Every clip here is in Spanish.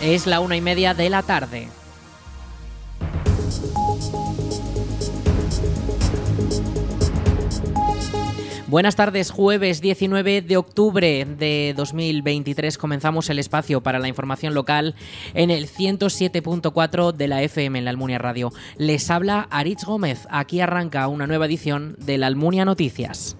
Es la una y media de la tarde. Buenas tardes, jueves 19 de octubre de 2023 comenzamos el espacio para la información local en el 107.4 de la FM en la Almunia Radio. Les habla Aritz Gómez, aquí arranca una nueva edición de la Almunia Noticias.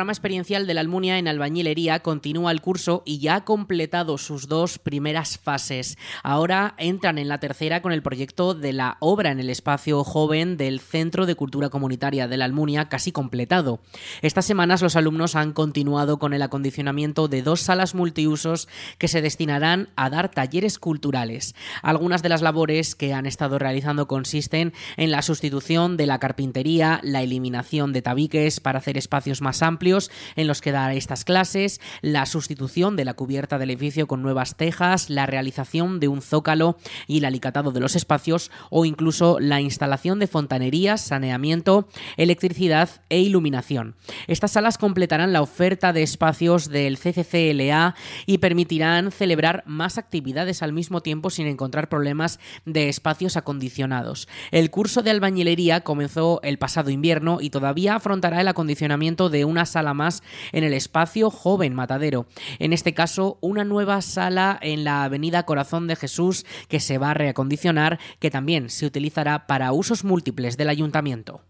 Programa experiencial de la Almunia en albañilería continúa el curso y ya ha completado sus dos primeras fases. Ahora entran en la tercera con el proyecto de la obra en el espacio joven del Centro de Cultura Comunitaria de la Almunia casi completado. Estas semanas los alumnos han continuado con el acondicionamiento de dos salas multiusos que se destinarán a dar talleres culturales. Algunas de las labores que han estado realizando consisten en la sustitución de la carpintería, la eliminación de tabiques para hacer espacios más amplios en los que dar estas clases, la sustitución de la cubierta del edificio con nuevas tejas, la realización de un zócalo y el alicatado de los espacios o incluso la instalación de fontanerías, saneamiento, electricidad e iluminación. Estas salas completarán la oferta de espacios del CCCLA y permitirán celebrar más actividades al mismo tiempo sin encontrar problemas de espacios acondicionados. El curso de albañilería comenzó el pasado invierno y todavía afrontará el acondicionamiento de una sala más en el espacio Joven Matadero. En este caso, una nueva sala en la Avenida Corazón de Jesús que se va a reacondicionar, que también se utilizará para usos múltiples del ayuntamiento.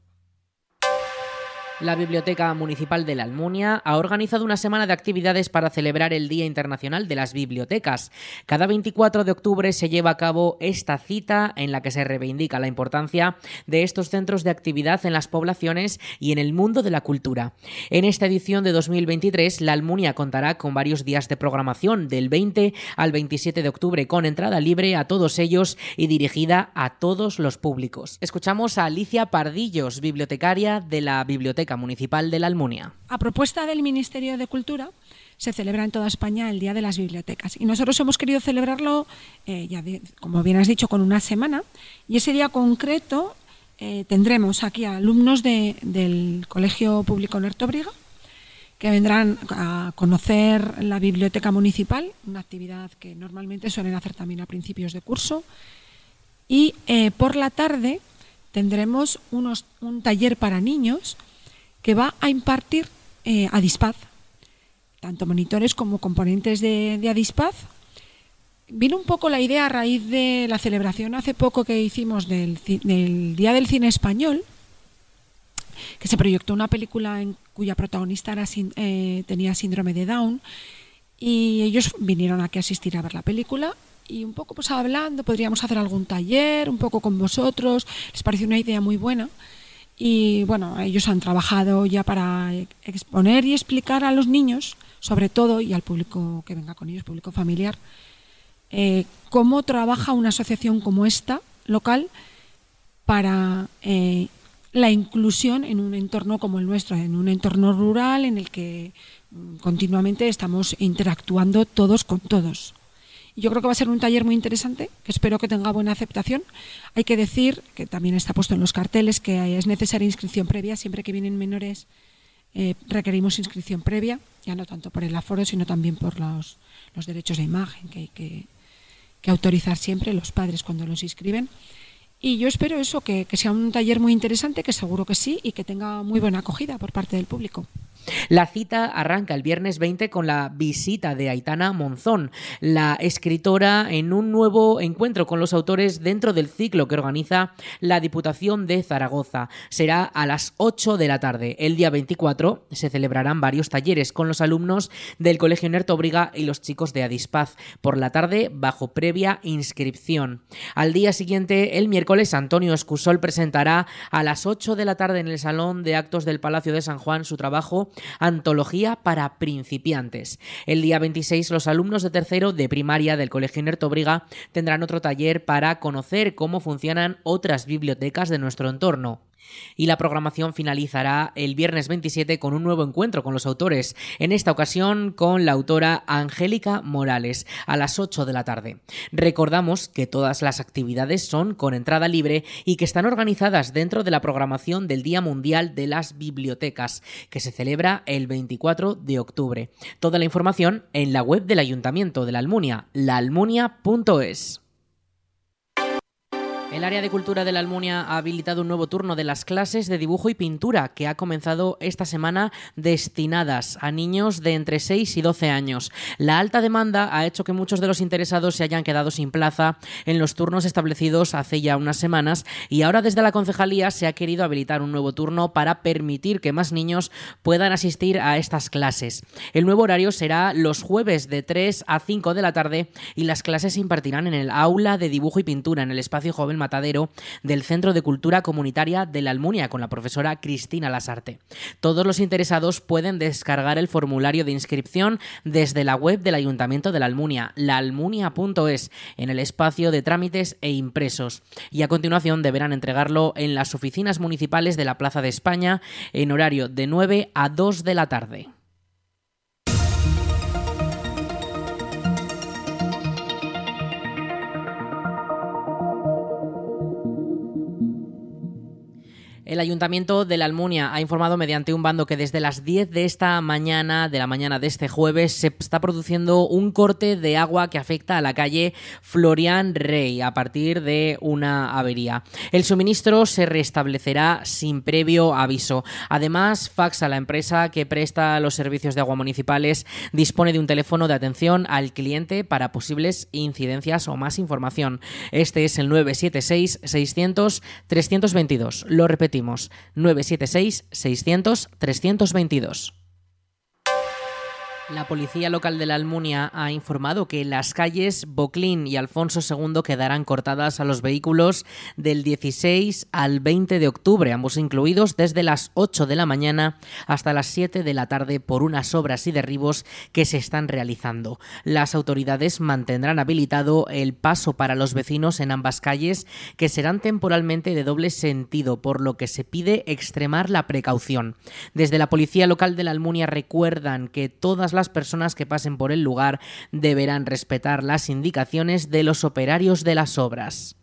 La Biblioteca Municipal de la Almunia ha organizado una semana de actividades para celebrar el Día Internacional de las Bibliotecas. Cada 24 de octubre se lleva a cabo esta cita en la que se reivindica la importancia de estos centros de actividad en las poblaciones y en el mundo de la cultura. En esta edición de 2023, la Almunia contará con varios días de programación del 20 al 27 de octubre con entrada libre a todos ellos y dirigida a todos los públicos. Escuchamos a Alicia Pardillos, bibliotecaria de la Biblioteca Municipal de la Almunia. A propuesta del Ministerio de Cultura, se celebra en toda España el Día de las Bibliotecas. Y nosotros hemos querido celebrarlo, eh, ya como bien has dicho, con una semana. Y ese día concreto eh, tendremos aquí a alumnos del Colegio Público Nertobriga, que vendrán a conocer la biblioteca municipal, una actividad que normalmente suelen hacer también a principios de curso. Y eh, por la tarde tendremos unos, un taller para niños que va a impartir eh, Adispaz, tanto monitores como componentes de, de Adispaz. Vino un poco la idea a raíz de la celebración hace poco que hicimos del, Día del Cine Español, que se proyectó una película en cuya protagonista eh, tenía síndrome de Down y ellos vinieron aquí a asistir a ver la película y un poco pues hablando, podríamos hacer algún taller, un poco con vosotros, les pareció una idea muy buena y bueno, ellos han trabajado ya para exponer y explicar a los niños, sobre todo, y al público que venga con ellos, público familiar, eh, cómo trabaja una asociación como esta, local, para eh, la inclusión en un entorno como el nuestro, en un entorno rural en el que mm, continuamente estamos interactuando todos con todos. Yo creo que va a ser un taller muy interesante, que espero que tenga buena aceptación. Hay que decir, que también está puesto en los carteles, que es necesaria inscripción previa. Siempre que vienen menores eh, requerimos inscripción previa, ya no tanto por el aforo, sino también por los, derechos de imagen que hay que, autorizar siempre los padres cuando los inscriben. Y yo espero eso, que sea un taller muy interesante, que seguro que sí, y que tenga muy buena acogida por parte del público. La cita arranca el viernes 20 con la visita de Aitana Monzón, la escritora, en un nuevo encuentro con los autores dentro del ciclo que organiza la Diputación de Zaragoza. Será a las 8 de la tarde. El día 24 se celebrarán varios talleres con los alumnos del Colegio Nertobriga y los chicos de Adispaz. Por la tarde, bajo previa inscripción. Al día siguiente, el miércoles, Antonio Escusol presentará a las 8 de la tarde en el Salón de Actos del Palacio de San Juan su trabajo Antología para principiantes. El día 26 los alumnos de tercero de primaria del Colegio Nertobriga tendrán otro taller para conocer cómo funcionan otras bibliotecas de nuestro entorno. Y la programación finalizará el viernes 27 con un nuevo encuentro con los autores, en esta ocasión con la autora Angélica Morales, a las 8 de la tarde. Recordamos que todas las actividades son con entrada libre y que están organizadas dentro de la programación del Día Mundial de las Bibliotecas, que se celebra el 24 de octubre. Toda la información en la web del Ayuntamiento de la Almunia, laalmunia.es. El área de cultura de la Almunia ha habilitado un nuevo turno de las clases de dibujo y pintura que ha comenzado esta semana destinadas a niños de entre 6 y 12 años. La alta demanda ha hecho que muchos de los interesados se hayan quedado sin plaza en los turnos establecidos hace ya unas semanas y ahora desde la concejalía se ha querido habilitar un nuevo turno para permitir que más niños puedan asistir a estas clases. El nuevo horario será los jueves de 3 a 5 de la tarde y las clases se impartirán en el aula de dibujo y pintura en el espacio joven Matadero del Centro de Cultura Comunitaria de la Almunia con la profesora Cristina Lasarte. Todos los interesados pueden descargar el formulario de inscripción desde la web del Ayuntamiento de la Almunia, laalmunia.es, en el espacio de trámites e impresos. Y a continuación deberán entregarlo en las oficinas municipales de la Plaza de España en horario de 9 a 2 de la tarde. El Ayuntamiento de la Almunia ha informado mediante un bando que desde las 10 de esta mañana, de la mañana de este jueves, se está produciendo un corte de agua que afecta a la calle Florian Rey a partir de una avería. El suministro se restablecerá sin previo aviso. Además, Fax a la empresa que presta los servicios de agua municipales dispone de un teléfono de atención al cliente para posibles incidencias o más información. Este es el 976 600 322. Lo repetimos 976 600 322. La policía local de la Almunia ha informado que las calles Boclín y Alfonso II quedarán cortadas a los vehículos del 16 al 20 de octubre, ambos incluidos desde las 8 de la mañana hasta las 7 de la tarde por unas obras y derribos que se están realizando. Las autoridades mantendrán habilitado el paso para los vecinos en ambas calles que serán temporalmente de doble sentido, por lo que se pide extremar la precaución. Desde la policía local de la Almunia recuerdan que todas las las personas que pasen por el lugar deberán respetar las indicaciones de los operarios de las obras.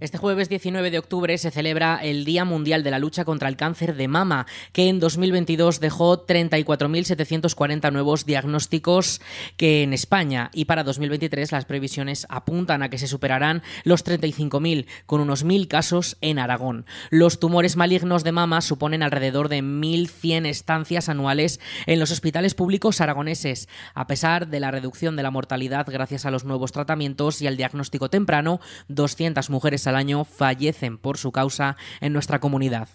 Este jueves 19 de octubre se celebra el Día Mundial de la Lucha contra el Cáncer de Mama, que en 2022 dejó 34.740 nuevos diagnósticos que en España y para 2023 las previsiones apuntan a que se superarán los 35.000, con unos 1.000 casos en Aragón. Los tumores malignos de mama suponen alrededor de 1.100 estancias anuales en los hospitales públicos aragoneses. A pesar de la reducción de la mortalidad gracias a los nuevos tratamientos y al diagnóstico temprano, 200 mujeres al año fallecen por su causa en nuestra comunidad.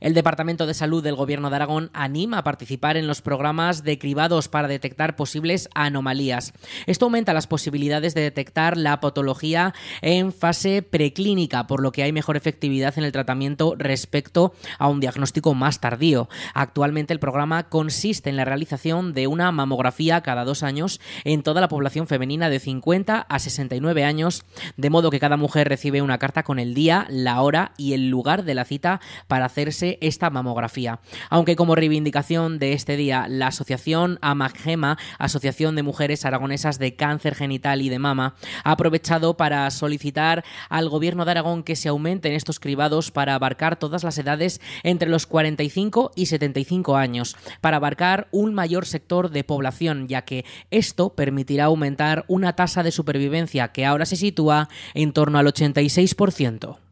El Departamento de Salud del Gobierno de Aragón anima a participar en los programas de cribados para detectar posibles anomalías. Esto aumenta las posibilidades de detectar la patología en fase preclínica, por lo que hay mejor efectividad en el tratamiento respecto a un diagnóstico más tardío. Actualmente el programa consiste en la realización de una mamografía cada dos años en toda la población femenina de 50 a 69 años, de modo que cada mujer recibe una carta con el día, la hora y el lugar de la cita para hacerse esta mamografía. Aunque como reivindicación de este día, la asociación AMAGEMA, Asociación de Mujeres Aragonesas de Cáncer Genital y de Mama, ha aprovechado para solicitar al gobierno de Aragón que se aumenten estos cribados para abarcar todas las edades entre los 45 y 75 años, para abarcar un mayor sector de población, ya que esto permitirá aumentar una tasa de supervivencia que ahora se sitúa en torno al 86%.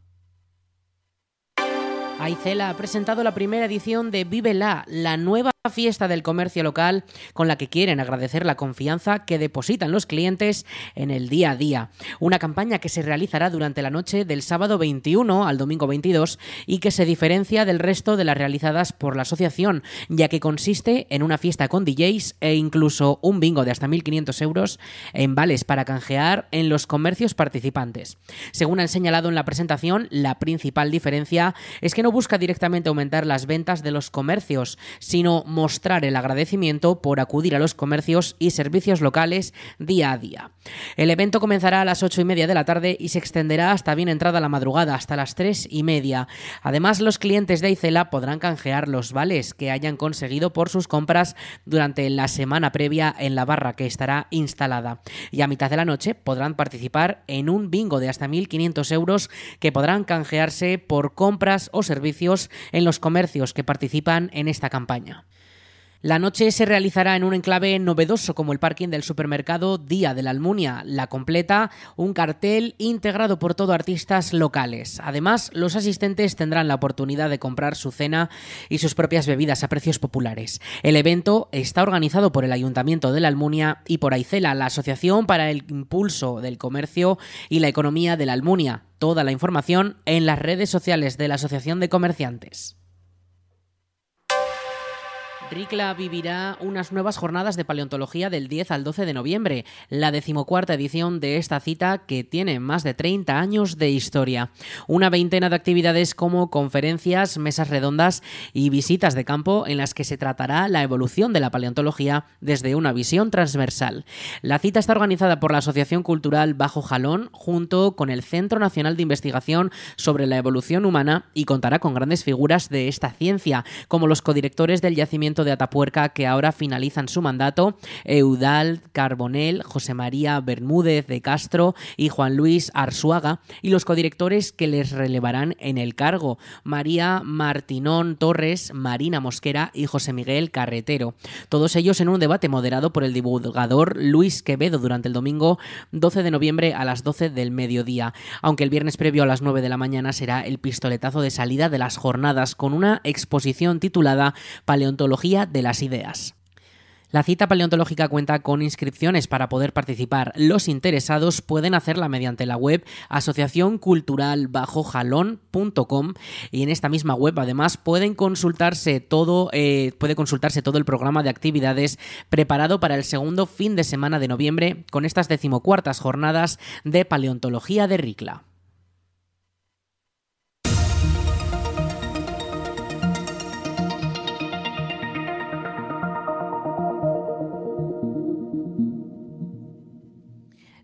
Aicela ha presentado la primera edición de Vive la, la nueva fiesta del comercio local con la que quieren agradecer la confianza que depositan los clientes en el día a día. Una campaña que se realizará durante la noche del sábado 21 al domingo 22 y que se diferencia del resto de las realizadas por la asociación, ya que consiste en una fiesta con DJs e incluso un bingo de hasta 1.500 euros en vales para canjear en los comercios participantes. Según han señalado en la presentación, la principal diferencia es que no busca directamente aumentar las ventas de los comercios, sino mostrar el agradecimiento por acudir a los comercios y servicios locales día a día. El evento comenzará a las ocho y media de la tarde y se extenderá hasta bien entrada la madrugada, hasta las tres y media. Además, los clientes de Aicela podrán canjear los vales que hayan conseguido por sus compras durante la semana previa en la barra que estará instalada. Y a mitad de la noche podrán participar en un bingo de hasta 1.500 euros que podrán canjearse por compras o servicios en los comercios que participan en esta campaña. La noche se realizará en un enclave novedoso como el parking del supermercado Día de la Almunia. La completa un cartel integrado por todo artistas locales. Además, los asistentes tendrán la oportunidad de comprar su cena y sus propias bebidas a precios populares. El evento está organizado por el Ayuntamiento de la Almunia y por Aicela, la Asociación para el Impulso del Comercio y la Economía de la Almunia. Toda la información en las redes sociales de la Asociación de Comerciantes. Ricla vivirá unas nuevas jornadas de paleontología del 10 al 12 de noviembre, la decimocuarta edición de esta cita que tiene más de 30 años de historia. Una veintena de actividades como conferencias, mesas redondas y visitas de campo en las que se tratará la evolución de la paleontología desde una visión transversal. La cita está organizada por la Asociación Cultural Bajo Jalón junto con el Centro Nacional de Investigación sobre la Evolución Humana y contará con grandes figuras de esta ciencia, como los codirectores del yacimiento de Atapuerca que ahora finalizan su mandato, Eudal Carbonel, José María Bermúdez de Castro y Juan Luis Arzuaga, y los codirectores que les relevarán en el cargo, María Martinón Torres, Marina Mosquera y José Miguel Carretero. Todos ellos en un debate moderado por el divulgador Luis Quevedo durante el domingo 12 de noviembre a las 12 del mediodía, aunque el viernes previo a las 9 de la mañana será el pistoletazo de salida de las jornadas con una exposición titulada Paleontología de las Ideas. La cita paleontológica cuenta con inscripciones para poder participar. Los interesados pueden hacerla mediante la web asociacionculturalbajojalón.com y en esta misma web además pueden consultarse todo, eh, puede consultarse todo el programa de actividades preparado para el segundo fin de semana de noviembre con estas decimocuartas jornadas de paleontología de Ricla.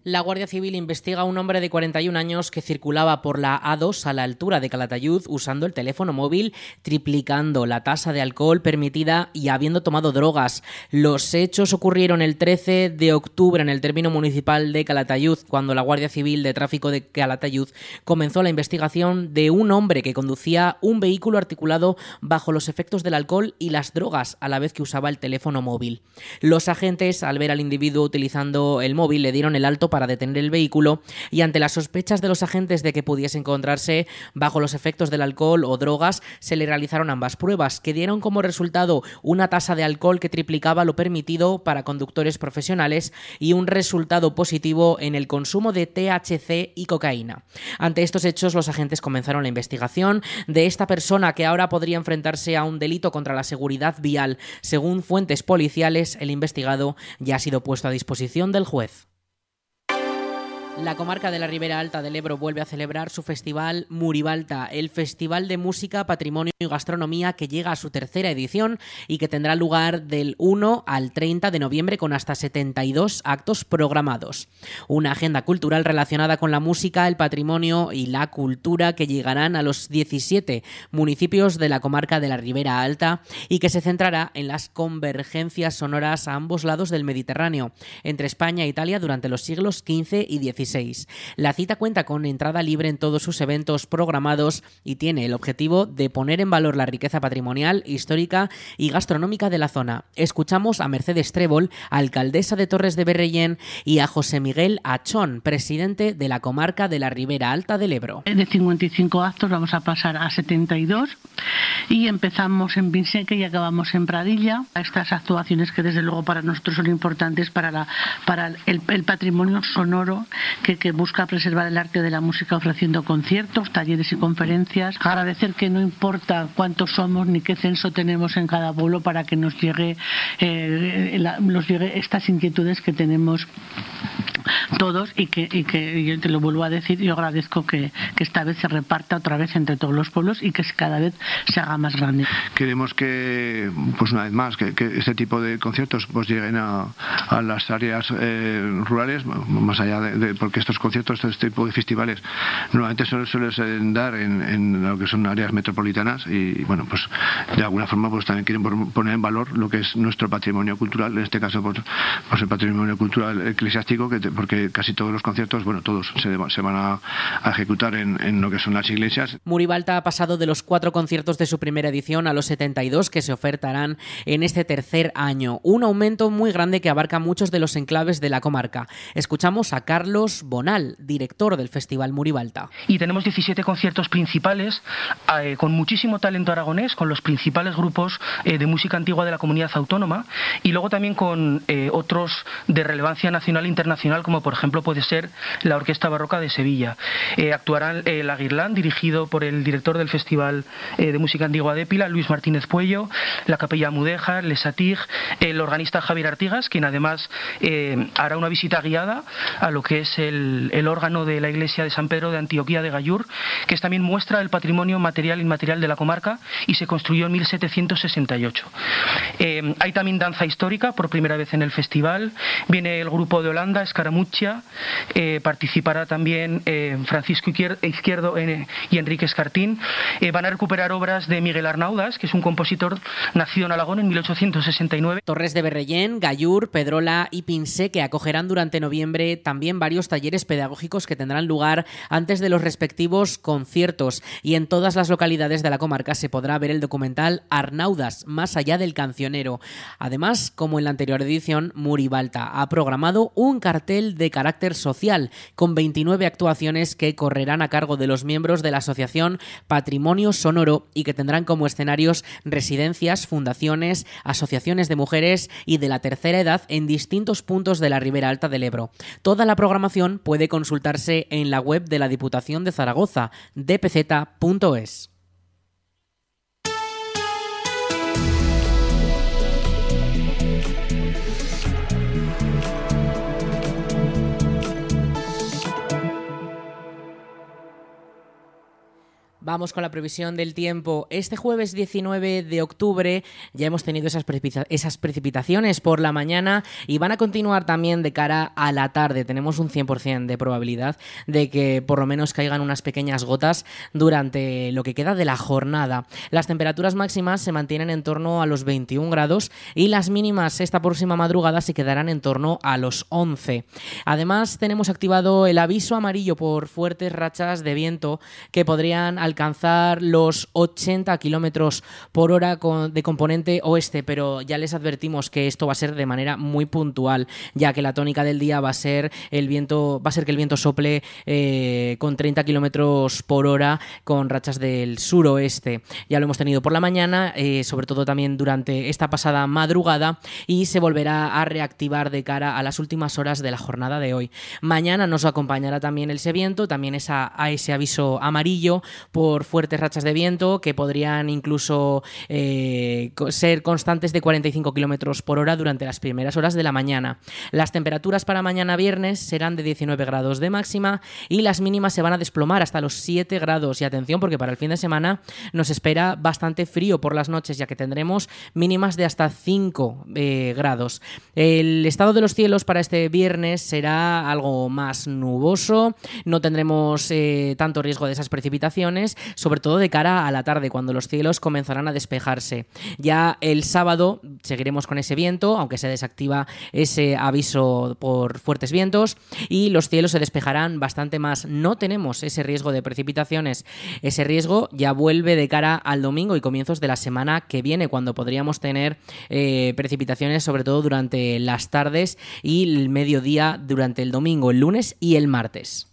La Guardia Civil investiga a un hombre de 41 años que circulaba por la A2 a la altura de Calatayud usando el teléfono móvil, triplicando la tasa de alcohol permitida y habiendo tomado drogas. Los hechos ocurrieron el 13 de octubre en el término municipal de Calatayud, cuando la Guardia Civil de Tráfico de Calatayud comenzó la investigación de un hombre que conducía un vehículo articulado bajo los efectos del alcohol y las drogas a la vez que usaba el teléfono móvil. Los agentes, al ver al individuo utilizando el móvil, le dieron el alto para detener el vehículo y ante las sospechas de los agentes de que pudiese encontrarse bajo los efectos del alcohol o drogas, se le realizaron ambas pruebas, que dieron como resultado una tasa de alcohol que triplicaba lo permitido para conductores profesionales y un resultado positivo en el consumo de THC y cocaína. Ante estos hechos, los agentes comenzaron la investigación de esta persona que ahora podría enfrentarse a un delito contra la seguridad vial. Según fuentes policiales, el investigado ya ha sido puesto a disposición del juez. La comarca de la Ribera Alta del Ebro vuelve a celebrar su festival Muribalta, el festival de música, patrimonio y gastronomía que llega a su tercera edición y que tendrá lugar del 1 al 30 de noviembre con hasta 72 actos programados. Una agenda cultural relacionada con la música, el patrimonio y la cultura que llegarán a los 17 municipios de la comarca de la Ribera Alta y que se centrará en las convergencias sonoras a ambos lados del Mediterráneo, entre España e Italia durante los siglos XV y XVI. La cita cuenta con entrada libre en todos sus eventos programados y tiene el objetivo de poner en valor la riqueza patrimonial, histórica y gastronómica de la zona. Escuchamos a Mercedes Trébol, alcaldesa de Torres de Berrellén, y a José Miguel Achón, presidente de la comarca de la Ribera Alta del Ebro. De 55 actos vamos a pasar a 72 y empezamos en Vinseque y acabamos en Pradilla. Estas actuaciones que desde luego para nosotros son importantes para, el patrimonio sonoro que, busca preservar el arte de la música ofreciendo conciertos, talleres y conferencias. Agradecer que no importa cuántos somos ni qué censo tenemos en cada pueblo para que nos llegue, eh, llegue estas inquietudes que tenemos todos y que, y que yo te lo vuelvo a decir, yo agradezco que, que, esta vez se reparta otra vez entre todos los pueblos y que cada vez se haga más grande. Queremos que, pues una vez más, que, que este tipo de conciertos pues lleguen a, las áreas eh, rurales, más allá de, porque estos conciertos, este tipo de festivales, normalmente suelen, suelen dar en, lo que son áreas metropolitanas y, bueno, pues de alguna forma pues también quieren poner en valor lo que es nuestro patrimonio cultural, en este caso pues, pues el patrimonio cultural eclesiástico, que porque casi todos los conciertos, bueno, todos se, van a, a ejecutar en, en, lo que son las iglesias. Muribalta ha pasado de los cuatro conciertos de su primera edición a los 72 que se ofertarán en este tercer año. Un aumento muy grande que abarca muchos de los enclaves de la comarca. Escuchamos a Carlos Bonal, director del Festival Muribalta. Y tenemos 17 conciertos principales eh, con muchísimo talento aragonés, con los principales grupos eh, de música antigua de la comunidad autónoma y luego también con eh, otros de relevancia nacional e internacional, como por ejemplo puede ser la Orquesta Barroca de Sevilla. Actuarán La Guirlán, dirigido por el director del Festival de Música Antigua de Pila, Luis Martínez Puello, la Capella Mudéjar, Lesatig, el organista Javier Artigas, quien además hará una visita guiada a lo que es el, el, órgano de la iglesia de San Pedro de Antioquía de Gallur, que es también muestra del patrimonio material e inmaterial de la comarca y se construyó en 1768. Eh, hay también danza histórica por primera vez en el festival. Viene el grupo de Holanda, Escaramuccia, eh, participará también eh, Francisco Izquierdo eh, y Enrique Escartín. van a recuperar obras de Miguel Arnaudas, que es un compositor nacido en Alagón en 1869. Torres de Berrellén, Gallur, Pedrola y Pinsé, que acogerán durante noviembre también varios talleres pedagógicos que tendrán lugar antes de los respectivos conciertos. Y en todas las localidades de la comarca se podrá ver el documental Arnaudas, más allá del cancionero. Además, como en la anterior edición, Muribalta ha programado un cartel de carácter social con 29 actuaciones que correrán a cargo de los miembros de la asociación Patrimonio Sonoro y que tendrán como escenarios residencias, fundaciones, asociaciones de mujeres y de la tercera edad en distintos puntos de la Ribera Alta del Ebro. Toda la programación puede consultarse en la web de la Diputación de Zaragoza, dpz.es. Vamos con la previsión del tiempo. Este jueves 19 de octubre ya hemos tenido esas, precipita esas, precipitaciones por la mañana y van a continuar también de cara a la tarde. Tenemos un 100% de probabilidad de que por lo menos caigan unas pequeñas gotas durante lo que queda de la jornada. Las temperaturas máximas se mantienen en torno a los 21 grados y las mínimas esta próxima madrugada se quedarán en torno a los 11. Además tenemos activado el aviso amarillo por fuertes rachas de viento que podrían alcanzar los 80 kilómetros por hora de componente oeste, pero ya les advertimos que esto va a ser de manera muy puntual, ya que la tónica del día va a ser el viento, va a ser que el viento sople eh, con 30 kilómetros por hora con rachas del suroeste. Ya lo hemos tenido por la mañana, eh, sobre todo también durante esta pasada madrugada, y se volverá a reactivar de cara a las últimas horas de la jornada de hoy. Mañana nos acompañará también ese viento, también esa, a ese aviso amarillo por fuertes rachas de viento que podrían incluso eh, ser constantes de 45 kilómetros por hora durante las primeras horas de la mañana. Las temperaturas para mañana viernes serán de 19 grados de máxima y las mínimas se van a desplomar hasta los 7 grados. Y atención, porque para el fin de semana nos espera bastante frío por las noches, ya que tendremos mínimas de hasta 5 eh, grados. El estado de los cielos para este viernes será algo más nuboso, no tendremos eh, tanto riesgo de esas precipitaciones sobre todo de cara a la tarde, cuando los cielos comenzarán a despejarse. Ya el sábado seguiremos con ese viento, aunque se desactiva ese aviso por fuertes vientos, y los cielos se despejarán bastante más. No tenemos ese riesgo de precipitaciones. Ese riesgo ya vuelve de cara al domingo y comienzos de la semana que viene, cuando podríamos tener eh, precipitaciones, sobre todo durante las tardes y el mediodía durante el domingo, el lunes y el martes.